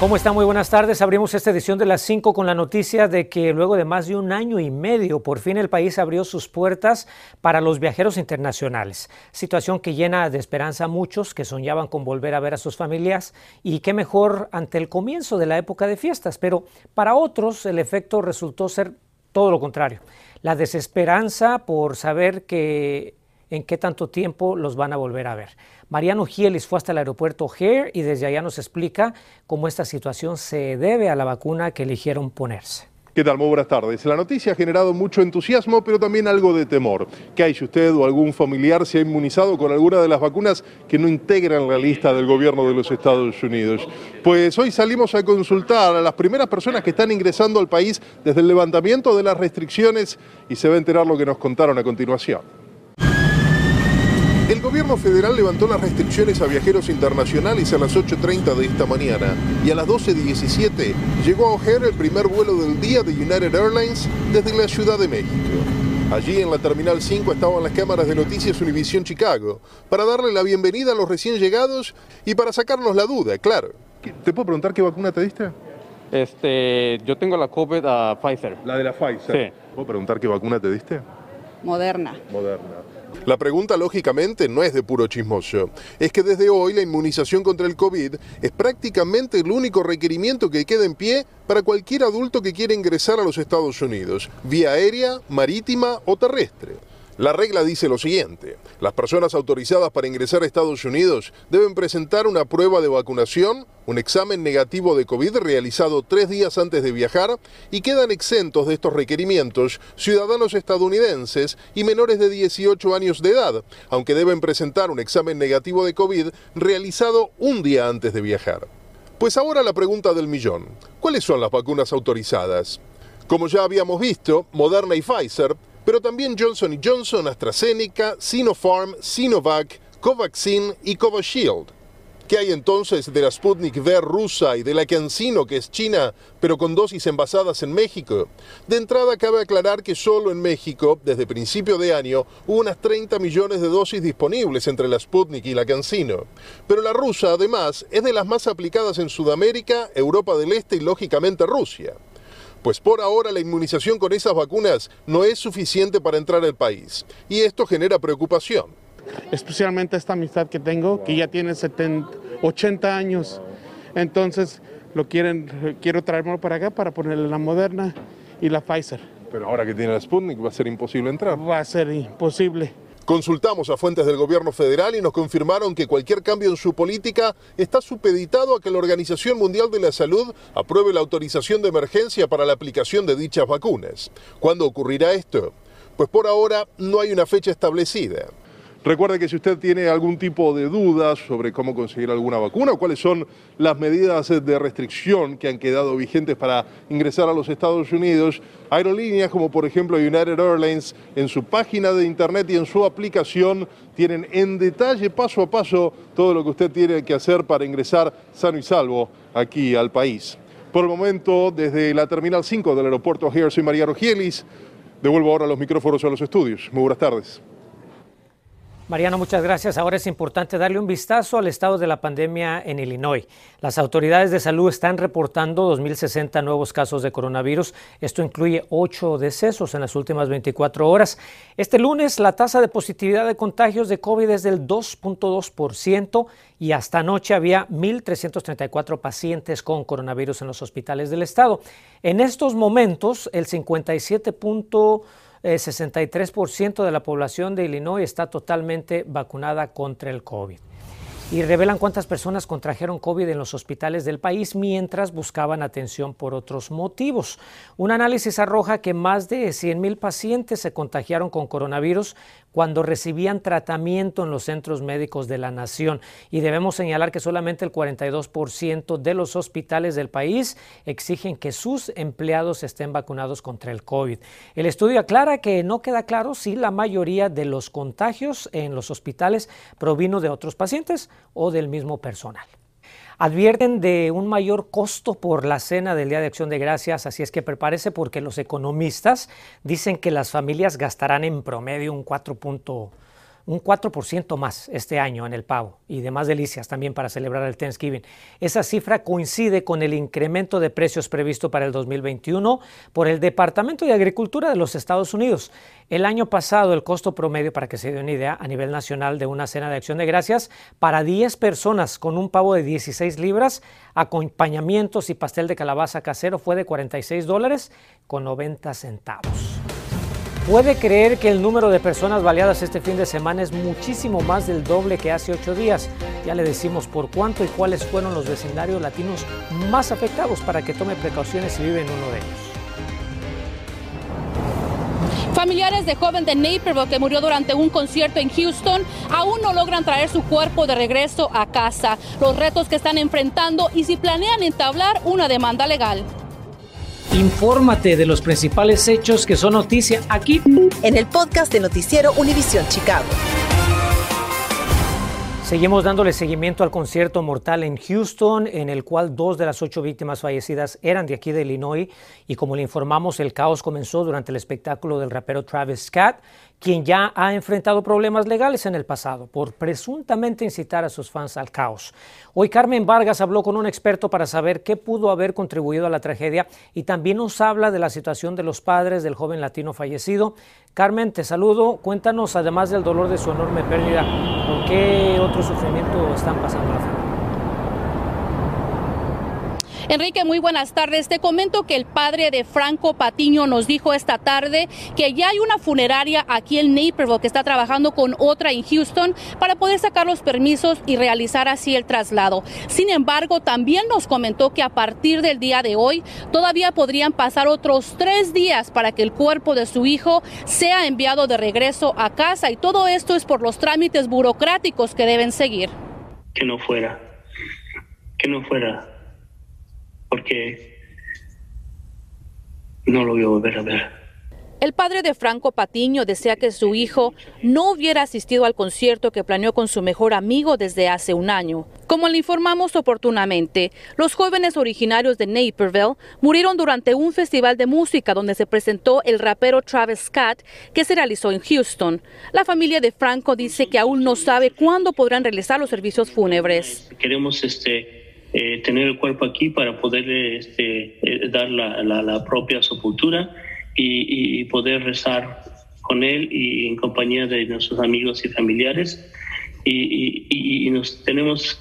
¿Cómo están? Muy buenas tardes. Abrimos esta edición de las 5 con la noticia de que luego de más de un año y medio, por fin el país abrió sus puertas para los viajeros internacionales. Situación que llena de esperanza a muchos que soñaban con volver a ver a sus familias y qué mejor ante el comienzo de la época de fiestas. Pero para otros el efecto resultó ser todo lo contrario. La desesperanza por saber que en qué tanto tiempo los van a volver a ver. Mariano Gielis fue hasta el aeropuerto O'Hare y desde allá nos explica cómo esta situación se debe a la vacuna que eligieron ponerse. ¿Qué tal? Muy buenas tardes. La noticia ha generado mucho entusiasmo, pero también algo de temor. ¿Qué hay si usted o algún familiar se ha inmunizado con alguna de las vacunas que no integran la lista del gobierno de los Estados Unidos? Pues hoy salimos a consultar a las primeras personas que están ingresando al país desde el levantamiento de las restricciones y se va a enterar lo que nos contaron a continuación. El gobierno federal levantó las restricciones a viajeros internacionales a las 8.30 de esta mañana y a las 12.17 llegó a O'Hare el primer vuelo del día de United Airlines desde la Ciudad de México. Allí en la Terminal 5 estaban las cámaras de noticias Univisión Chicago para darle la bienvenida a los recién llegados y para sacarnos la duda, claro. ¿Te puedo preguntar qué vacuna te diste? Este, yo tengo la COVID a Pfizer. La de la Pfizer. Sí. ¿Puedo preguntar qué vacuna te diste? Moderna. Moderna. La pregunta, lógicamente, no es de puro chismoso. Es que desde hoy la inmunización contra el COVID es prácticamente el único requerimiento que queda en pie para cualquier adulto que quiera ingresar a los Estados Unidos, vía aérea, marítima o terrestre. La regla dice lo siguiente, las personas autorizadas para ingresar a Estados Unidos deben presentar una prueba de vacunación, un examen negativo de COVID realizado tres días antes de viajar y quedan exentos de estos requerimientos ciudadanos estadounidenses y menores de 18 años de edad, aunque deben presentar un examen negativo de COVID realizado un día antes de viajar. Pues ahora la pregunta del millón, ¿cuáles son las vacunas autorizadas? Como ya habíamos visto, Moderna y Pfizer pero también Johnson Johnson, AstraZeneca, Sinopharm, Sinovac, Covaxin y Covishield. ¿Qué hay entonces de la Sputnik V rusa y de la CanSino, que es China, pero con dosis envasadas en México? De entrada cabe aclarar que solo en México, desde principio de año, hubo unas 30 millones de dosis disponibles entre la Sputnik y la CanSino. Pero la rusa, además, es de las más aplicadas en Sudamérica, Europa del Este y lógicamente Rusia pues por ahora la inmunización con esas vacunas no es suficiente para entrar al país y esto genera preocupación. Especialmente esta amistad que tengo, que ya tiene 70, 80 años, entonces lo quieren, quiero traerlo para acá para ponerle la Moderna y la Pfizer. Pero ahora que tiene la Sputnik va a ser imposible entrar. Va a ser imposible. Consultamos a fuentes del gobierno federal y nos confirmaron que cualquier cambio en su política está supeditado a que la Organización Mundial de la Salud apruebe la autorización de emergencia para la aplicación de dichas vacunas. ¿Cuándo ocurrirá esto? Pues por ahora no hay una fecha establecida. Recuerde que si usted tiene algún tipo de dudas sobre cómo conseguir alguna vacuna o cuáles son las medidas de restricción que han quedado vigentes para ingresar a los Estados Unidos, aerolíneas como por ejemplo United Airlines en su página de internet y en su aplicación tienen en detalle paso a paso todo lo que usted tiene que hacer para ingresar sano y salvo aquí al país. Por el momento, desde la Terminal 5 del aeropuerto O'Hare, soy María Rogielis. Devuelvo ahora los micrófonos a los estudios. Muy buenas tardes. Mariano, muchas gracias. Ahora es importante darle un vistazo al estado de la pandemia en Illinois. Las autoridades de salud están reportando 2.060 nuevos casos de coronavirus. Esto incluye ocho decesos en las últimas 24 horas. Este lunes la tasa de positividad de contagios de COVID es del 2.2% y hasta anoche había 1.334 pacientes con coronavirus en los hospitales del estado. En estos momentos, el 57. 63% de la población de Illinois está totalmente vacunada contra el COVID y revelan cuántas personas contrajeron COVID en los hospitales del país mientras buscaban atención por otros motivos. Un análisis arroja que más de 100.000 pacientes se contagiaron con coronavirus cuando recibían tratamiento en los centros médicos de la nación. Y debemos señalar que solamente el 42% de los hospitales del país exigen que sus empleados estén vacunados contra el COVID. El estudio aclara que no queda claro si la mayoría de los contagios en los hospitales provino de otros pacientes o del mismo personal. Advierten de un mayor costo por la cena del Día de Acción de Gracias, así es que prepárese porque los economistas dicen que las familias gastarán en promedio un 4 un 4% más este año en el pavo y demás delicias también para celebrar el Thanksgiving. Esa cifra coincide con el incremento de precios previsto para el 2021 por el Departamento de Agricultura de los Estados Unidos. El año pasado el costo promedio, para que se dé una idea, a nivel nacional de una cena de acción de gracias para 10 personas con un pavo de 16 libras, acompañamientos y pastel de calabaza casero fue de 46 dólares con 90 centavos. Puede creer que el número de personas baleadas este fin de semana es muchísimo más del doble que hace ocho días. Ya le decimos por cuánto y cuáles fueron los vecindarios latinos más afectados para que tome precauciones si vive en uno de ellos. Familiares de joven de Naperville que murió durante un concierto en Houston aún no logran traer su cuerpo de regreso a casa. Los retos que están enfrentando y si planean entablar una demanda legal. Infórmate de los principales hechos que son noticia aquí en el podcast de Noticiero Univisión Chicago. Seguimos dándole seguimiento al concierto mortal en Houston, en el cual dos de las ocho víctimas fallecidas eran de aquí de Illinois. Y como le informamos, el caos comenzó durante el espectáculo del rapero Travis Scott, quien ya ha enfrentado problemas legales en el pasado por presuntamente incitar a sus fans al caos. Hoy Carmen Vargas habló con un experto para saber qué pudo haber contribuido a la tragedia y también nos habla de la situación de los padres del joven latino fallecido. Carmen, te saludo. Cuéntanos, además del dolor de su enorme pérdida, ¿por qué otro sufrimiento están pasando la familia? Enrique, muy buenas tardes. Te comento que el padre de Franco Patiño nos dijo esta tarde que ya hay una funeraria aquí en Naperville que está trabajando con otra en Houston para poder sacar los permisos y realizar así el traslado. Sin embargo, también nos comentó que a partir del día de hoy todavía podrían pasar otros tres días para que el cuerpo de su hijo sea enviado de regreso a casa y todo esto es por los trámites burocráticos que deben seguir. Que no fuera, que no fuera porque no lo voy a volver a ver. El padre de Franco Patiño desea que su hijo no hubiera asistido al concierto que planeó con su mejor amigo desde hace un año. Como le informamos oportunamente, los jóvenes originarios de Naperville murieron durante un festival de música donde se presentó el rapero Travis Scott que se realizó en Houston. La familia de Franco dice que aún no sabe cuándo podrán realizar los servicios fúnebres. Queremos este eh, tener el cuerpo aquí para poderle este, eh, dar la, la, propia sepultura y, poder rezar con él y en compañía de nuestros amigos y familiares. Y, y nos tenemos,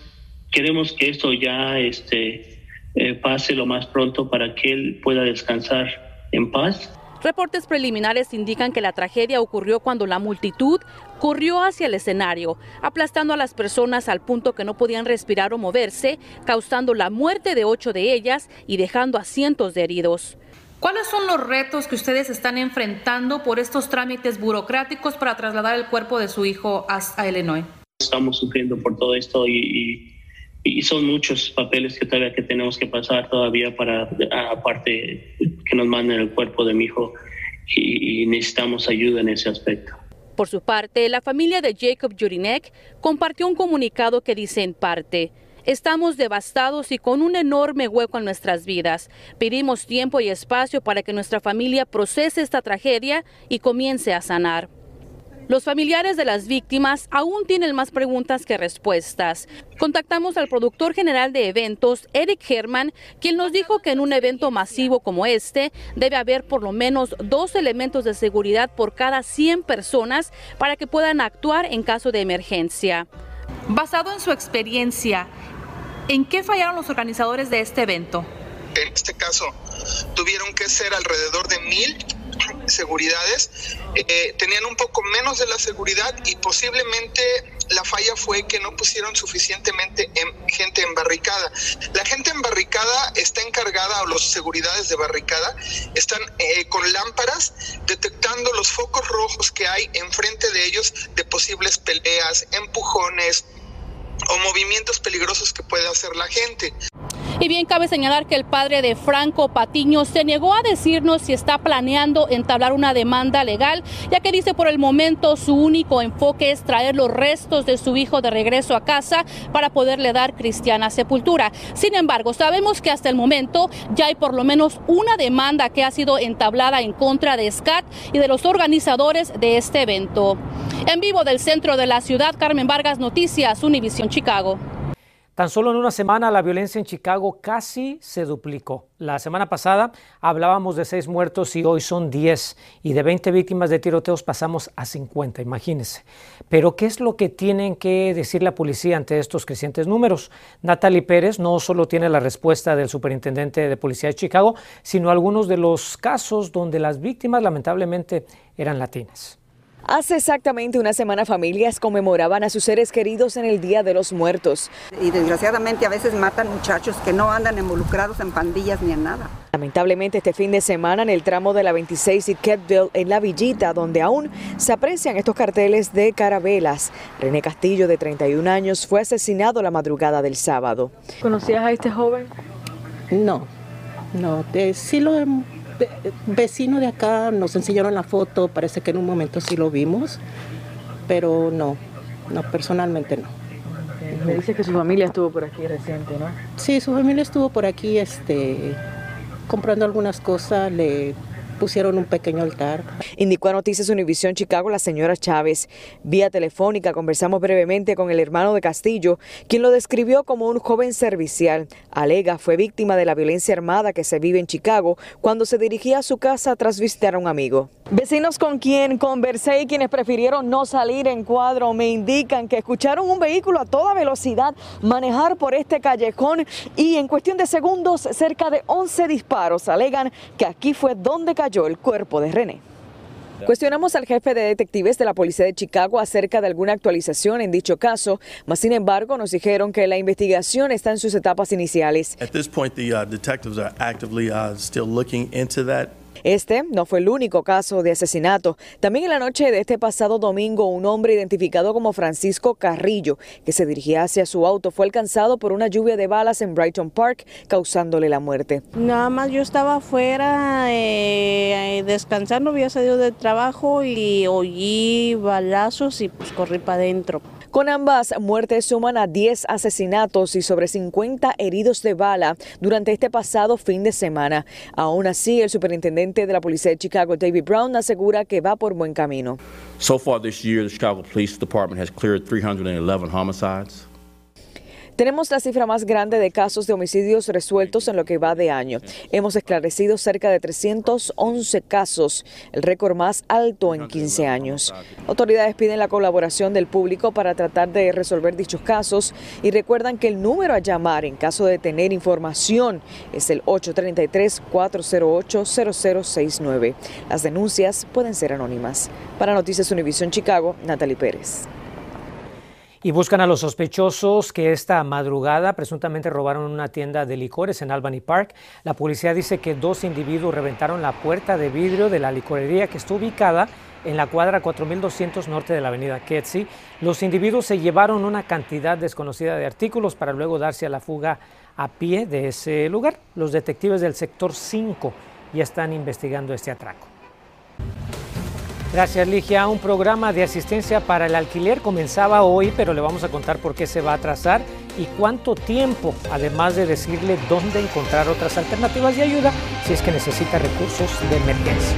queremos que esto ya este, eh, pase lo más pronto para que él pueda descansar en paz Reportes preliminares indican que la tragedia ocurrió cuando la multitud corrió hacia el escenario, aplastando a las personas al punto que no podían respirar o moverse, causando la muerte de ocho de ellas y dejando a cientos de heridos. ¿Cuáles son los retos que ustedes están enfrentando por estos trámites burocráticos para trasladar el cuerpo de su hijo a Illinois? Estamos sufriendo por todo esto y y son muchos papeles que todavía que tenemos que pasar todavía para aparte que nos manden el cuerpo de mi hijo y, necesitamos ayuda en ese aspecto. Por su parte, la familia de Jacob Jurinek compartió un comunicado que dice en parte, Estamos devastados y con un enorme hueco en nuestras vidas. Pedimos tiempo y espacio para que nuestra familia procese esta tragedia y comience a sanar. Los familiares de las víctimas aún tienen más preguntas que respuestas. Contactamos al productor general de eventos, Eric Herman, quien nos dijo que en un evento masivo como este debe haber por lo menos dos elementos de seguridad por cada 100 personas para que puedan actuar en caso de emergencia. Basado en su experiencia, ¿en qué fallaron los organizadores de este evento? En este caso, tuvieron que ser alrededor de mil seguridades, eh, tenían un poco menos de la seguridad y posiblemente la falla fue que no pusieron suficientemente gente en barricada. La gente en barricada está encargada, o los seguridades de barricada, están eh, con lámparas detectando los focos rojos que hay enfrente de ellos de posibles peleas, empujones o movimientos peligrosos que puede hacer la gente. Y bien, cabe señalar que el padre de Franco Patiño se negó a decirnos si está planeando entablar una demanda legal, ya que dice por el momento su único enfoque es traer los restos de su hijo de regreso a casa para poderle dar cristiana sepultura. Sin embargo, sabemos que hasta el momento ya hay por lo menos una demanda que ha sido entablada en contra de SCAT y de los organizadores de este evento. En vivo del centro de la ciudad, Carmen Vargas, Noticias, Univisión Chicago. Tan solo en una semana la violencia en Chicago casi se duplicó. La semana pasada hablábamos de seis muertos y hoy son diez. Y de 20 víctimas de tiroteos pasamos a 50, imagínense. Pero ¿qué es lo que tienen que decir la policía ante estos crecientes números? Natalie Pérez no solo tiene la respuesta del superintendente de policía de Chicago, sino algunos de los casos donde las víctimas lamentablemente eran latinas. Hace exactamente una semana familias conmemoraban a sus seres queridos en el Día de los Muertos. Y desgraciadamente a veces matan muchachos que no andan involucrados en pandillas ni en nada. Lamentablemente este fin de semana en el tramo de la 26 y Ketville en La Villita, donde aún se aprecian estos carteles de carabelas. René Castillo, de 31 años, fue asesinado la madrugada del sábado. ¿Conocías a este joven? No, no, sí lo vecino de acá nos enseñaron la foto, parece que en un momento sí lo vimos, pero no, no, personalmente no. Me dice que su familia estuvo por aquí reciente, ¿no? Sí, su familia estuvo por aquí este, comprando algunas cosas, le pusieron un pequeño altar. Indicó a Noticias Univisión Chicago la señora Chávez. Vía telefónica conversamos brevemente con el hermano de Castillo, quien lo describió como un joven servicial. Alega fue víctima de la violencia armada que se vive en Chicago cuando se dirigía a su casa tras visitar a un amigo. Vecinos con quien conversé y quienes prefirieron no salir en cuadro me indican que escucharon un vehículo a toda velocidad manejar por este callejón y en cuestión de segundos cerca de 11 disparos alegan que aquí fue donde cayó el cuerpo de René. Cuestionamos al jefe de detectives de la Policía de Chicago acerca de alguna actualización en dicho caso, mas sin embargo nos dijeron que la investigación está en sus etapas iniciales. At this point, the uh, detectives are actively uh, still looking into that. Este no fue el único caso de asesinato. También en la noche de este pasado domingo, un hombre identificado como Francisco Carrillo, que se dirigía hacia su auto, fue alcanzado por una lluvia de balas en Brighton Park, causándole la muerte. Nada más yo estaba afuera eh, descansando, había salido del trabajo y oí balazos y pues corrí para adentro. Con ambas muertes suman a 10 asesinatos y sobre 50 heridos de bala durante este pasado fin de semana. Aún así, el superintendente de la policía de Chicago, David Brown, asegura que va por buen camino. So far this year, the Chicago Police Department has cleared 311 homicides. Tenemos la cifra más grande de casos de homicidios resueltos en lo que va de año. Hemos esclarecido cerca de 311 casos, el récord más alto en 15 años. Autoridades piden la colaboración del público para tratar de resolver dichos casos y recuerdan que el número a llamar en caso de tener información es el 833-408-0069. Las denuncias pueden ser anónimas. Para Noticias Univisión Chicago, Natalie Pérez y buscan a los sospechosos que esta madrugada presuntamente robaron una tienda de licores en Albany Park. La policía dice que dos individuos reventaron la puerta de vidrio de la licorería que está ubicada en la cuadra 4200 norte de la avenida Ketsi. Los individuos se llevaron una cantidad desconocida de artículos para luego darse a la fuga a pie de ese lugar. Los detectives del sector 5 ya están investigando este atraco. Gracias, Ligia. Un programa de asistencia para el alquiler comenzaba hoy, pero le vamos a contar por qué se va a atrasar y cuánto tiempo, además de decirle dónde encontrar otras alternativas de ayuda si es que necesita recursos de emergencia.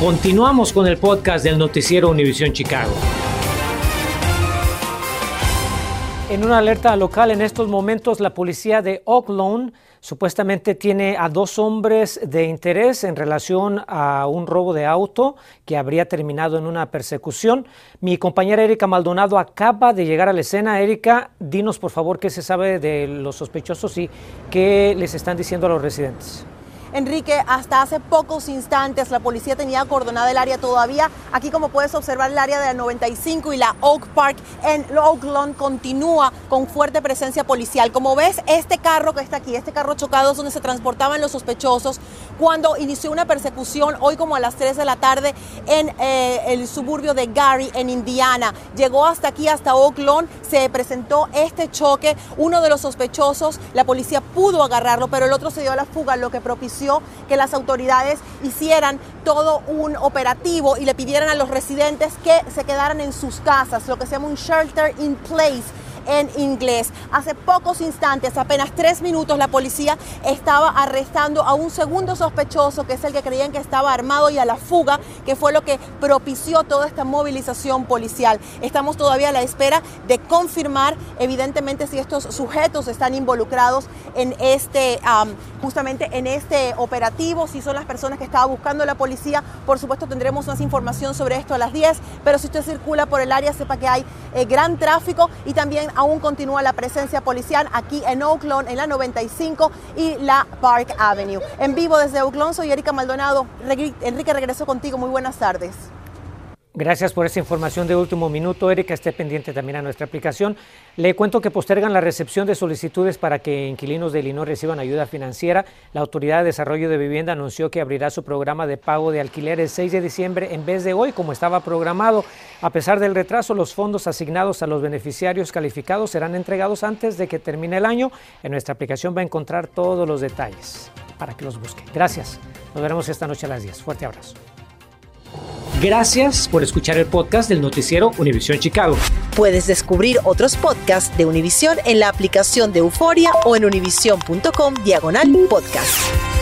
Continuamos con el podcast del noticiero Univisión Chicago. En una alerta local en estos momentos, la policía de Oaklawn supuestamente tiene a dos hombres de interés en relación a un robo de auto que habría terminado en una persecución. Mi compañera Erika Maldonado acaba de llegar a la escena. Erika, dinos por favor qué se sabe de los sospechosos y qué les están diciendo a los residentes. Enrique, hasta hace pocos instantes la policía tenía acordonada el área todavía. Aquí como puedes observar el área de la 95 y la Oak Park en Oakland continúa con fuerte presencia policial. Como ves, este carro que está aquí, este carro chocado es donde se transportaban los sospechosos, cuando inició una persecución hoy como a las 3 de la tarde en eh, el suburbio de Gary, en Indiana. Llegó hasta aquí, hasta Oak Lawn, se presentó este choque. Uno de los sospechosos, la policía pudo agarrarlo, pero el otro se dio a la fuga, lo que propició que las autoridades hicieran todo un operativo y le pidieran a los residentes que se quedaran en sus casas, lo que se llama un shelter in place en inglés. Hace pocos instantes, apenas tres minutos, la policía estaba arrestando a un segundo sospechoso, que es el que creían que estaba armado y a la fuga, que fue lo que propició toda esta movilización policial. Estamos todavía a la espera de confirmar, evidentemente, si estos sujetos están involucrados en este, justamente en este operativo, si son las personas que estaba buscando la policía. Por supuesto, tendremos más información sobre esto a las 10, pero si usted circula por el área, sepa que hay eh, gran tráfico y también aún continúa la presencia policial aquí en Oakland, en la 95 y la Park Avenue. En vivo desde Oakland, soy Erika Maldonado. Enrique, regreso contigo. Muy buenas tardes. Gracias por esa información de último minuto, Erika. Esté pendiente también a nuestra aplicación. Le cuento que postergan la recepción de solicitudes para que inquilinos de Illinois reciban ayuda financiera. La Autoridad de Desarrollo de Vivienda anunció que abrirá su programa de pago de alquiler el 6 de diciembre en vez de hoy, como estaba programado. A pesar del retraso, los fondos asignados a los beneficiarios calificados serán entregados antes de que termine el año. En nuestra aplicación va a encontrar todos los detalles para que los busque. Gracias. Nos veremos esta noche a las 10. Fuerte abrazo. Gracias por escuchar el podcast del noticiero Univisión Chicago. Puedes descubrir otros podcasts de Univisión en la aplicación de Euforia o en univision.com diagonal podcast.